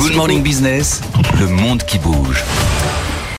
Good Morning Business, le monde qui bouge.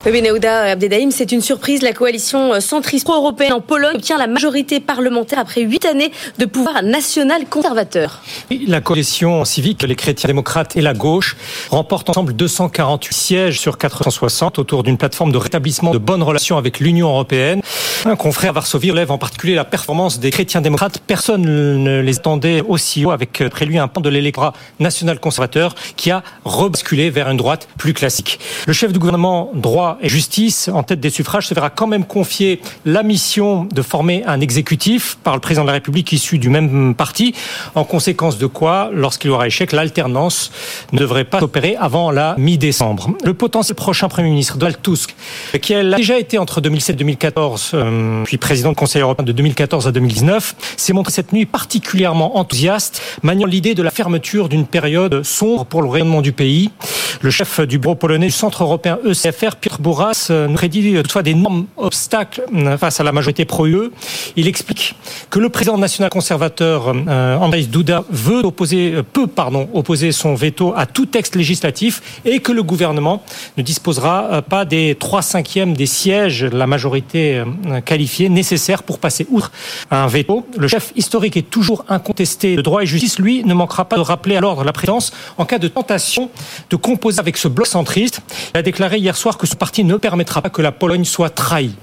Benahouda Abdedaïm, c'est une surprise. La coalition centriste pro-européenne en Pologne obtient la majorité parlementaire après huit années de pouvoir national conservateur. La coalition civique, les chrétiens démocrates et la gauche remportent ensemble 248 sièges sur 460 autour d'une plateforme de rétablissement de bonnes relations avec l'Union européenne. Un confrère à Varsovie relève en particulier la performance des chrétiens démocrates. Personne ne les attendait aussi haut avec près lui un pan de l'électorat national conservateur qui a rebasculé vers une droite plus classique. Le chef du gouvernement droit et justice, en tête des suffrages, se verra quand même confier la mission de former un exécutif par le président de la République issu du même parti, en conséquence de quoi, lorsqu'il aura échec, l'alternance ne devrait pas s'opérer avant la mi-décembre. Le potentiel prochain Premier ministre, Donald Tusk, qui a déjà été entre 2007 et 2014, euh, puis président du Conseil européen de 2014 à 2019, s'est montré cette nuit particulièrement enthousiaste, maniant l'idée de la fermeture d'une période sombre pour le rayonnement du pays. Le chef du bureau polonais du Centre européen ECFR, Piotr Bourras, euh, nous prédit toutefois d'énormes obstacles euh, face à la majorité pro-UE. Il explique que le président national conservateur euh, Andrzej Duda veut opposer, peut pardon, opposer son veto à tout texte législatif et que le gouvernement ne disposera pas des trois cinquièmes des sièges, la majorité qualifiée nécessaires pour passer outre un veto. Le chef historique est toujours incontesté de droit et justice. Lui ne manquera pas de rappeler à l'ordre la présidence en cas de tentation de composer avec ce bloc centriste. Il a déclaré hier soir que ce parti ne permettra pas que la Pologne soit trahie.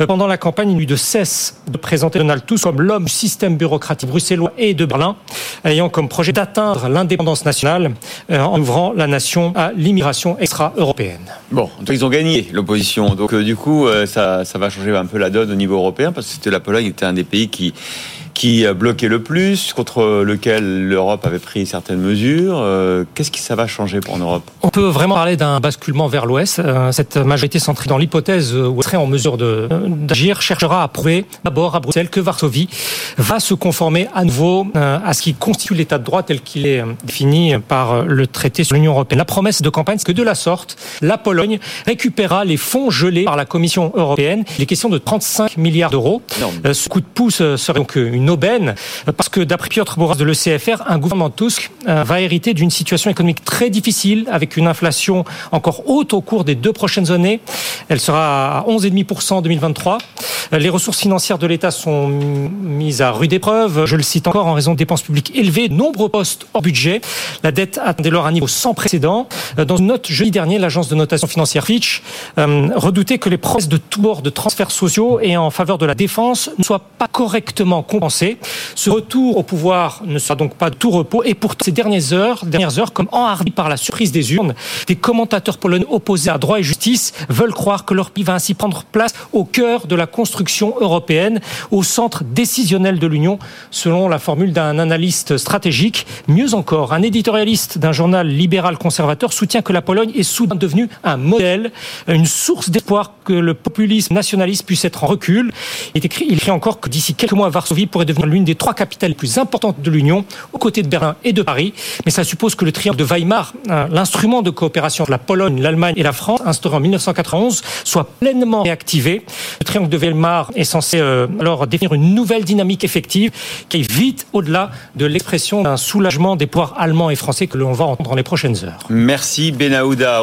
Euh, pendant la campagne, il eut de cesse de présenter Donald Tusk comme l'homme système bureaucratique bruxellois et de Berlin, ayant comme projet d'atteindre l'indépendance nationale euh, en ouvrant la nation à l'immigration extra-européenne. Bon, ils ont gagné l'opposition, donc euh, du coup, ça, ça va changer un peu la donne au niveau européen, parce que la Pologne était un des pays qui qui a bloqué le plus, contre lequel l'Europe avait pris certaines mesures. Euh, qu'est-ce qui ça va changer pour l'Europe On peut vraiment parler d'un basculement vers l'Ouest. Euh, cette majorité centrée dans l'hypothèse où elle serait en mesure d'agir cherchera à prouver d'abord à Bruxelles que Varsovie va se conformer à nouveau euh, à ce qui constitue l'état de droit tel qu'il est défini par le traité sur l'Union européenne. La promesse de campagne, c'est que de la sorte, la Pologne récupérera les fonds gelés par la Commission européenne. Il est question de 35 milliards d'euros. Ce coup de pouce serait donc une aubaine, parce que d'après Piotr Boras de l'ECFR, un gouvernement Tusk euh, va hériter d'une situation économique très difficile, avec une inflation encore haute au cours des deux prochaines années. Elle sera à 11,5% en 2023. Euh, les ressources financières de l'État sont mises à rude épreuve. Je le cite encore en raison de dépenses publiques élevées, nombreux postes hors budget. La dette atteint dès lors un niveau sans précédent. Euh, dans une note jeudi dernier, l'agence de notation financière Fitch redoutait que les promesses de tout bord de transferts sociaux et en faveur de la défense ne soient pas correctement compensées ce retour au pouvoir ne sera donc pas de tout repos. Et pour ces dernières heures, dernières heures, comme enhardi par la surprise des urnes, des commentateurs polonais opposés à droit et justice veulent croire que leur pays va ainsi prendre place au cœur de la construction européenne, au centre décisionnel de l'Union, selon la formule d'un analyste stratégique. Mieux encore, un éditorialiste d'un journal libéral conservateur soutient que la Pologne est soudain devenue un modèle, une source d'espoir que le populisme nationaliste puisse être en recul. Il écrit, il écrit encore que d'ici quelques mois, Varsovie pourrait devenir l'une des trois capitales les plus importantes de l'Union, aux côtés de Berlin et de Paris. Mais ça suppose que le triomphe de Weimar, euh, l'instrument de coopération entre la Pologne, l'Allemagne et la France, instauré en 1991, soit pleinement réactivé. Le triomphe de Weimar est censé euh, alors définir une nouvelle dynamique effective qui est vite au-delà de l'expression d'un soulagement des pouvoirs allemands et français que l'on va entendre dans les prochaines heures. Merci Benahouda.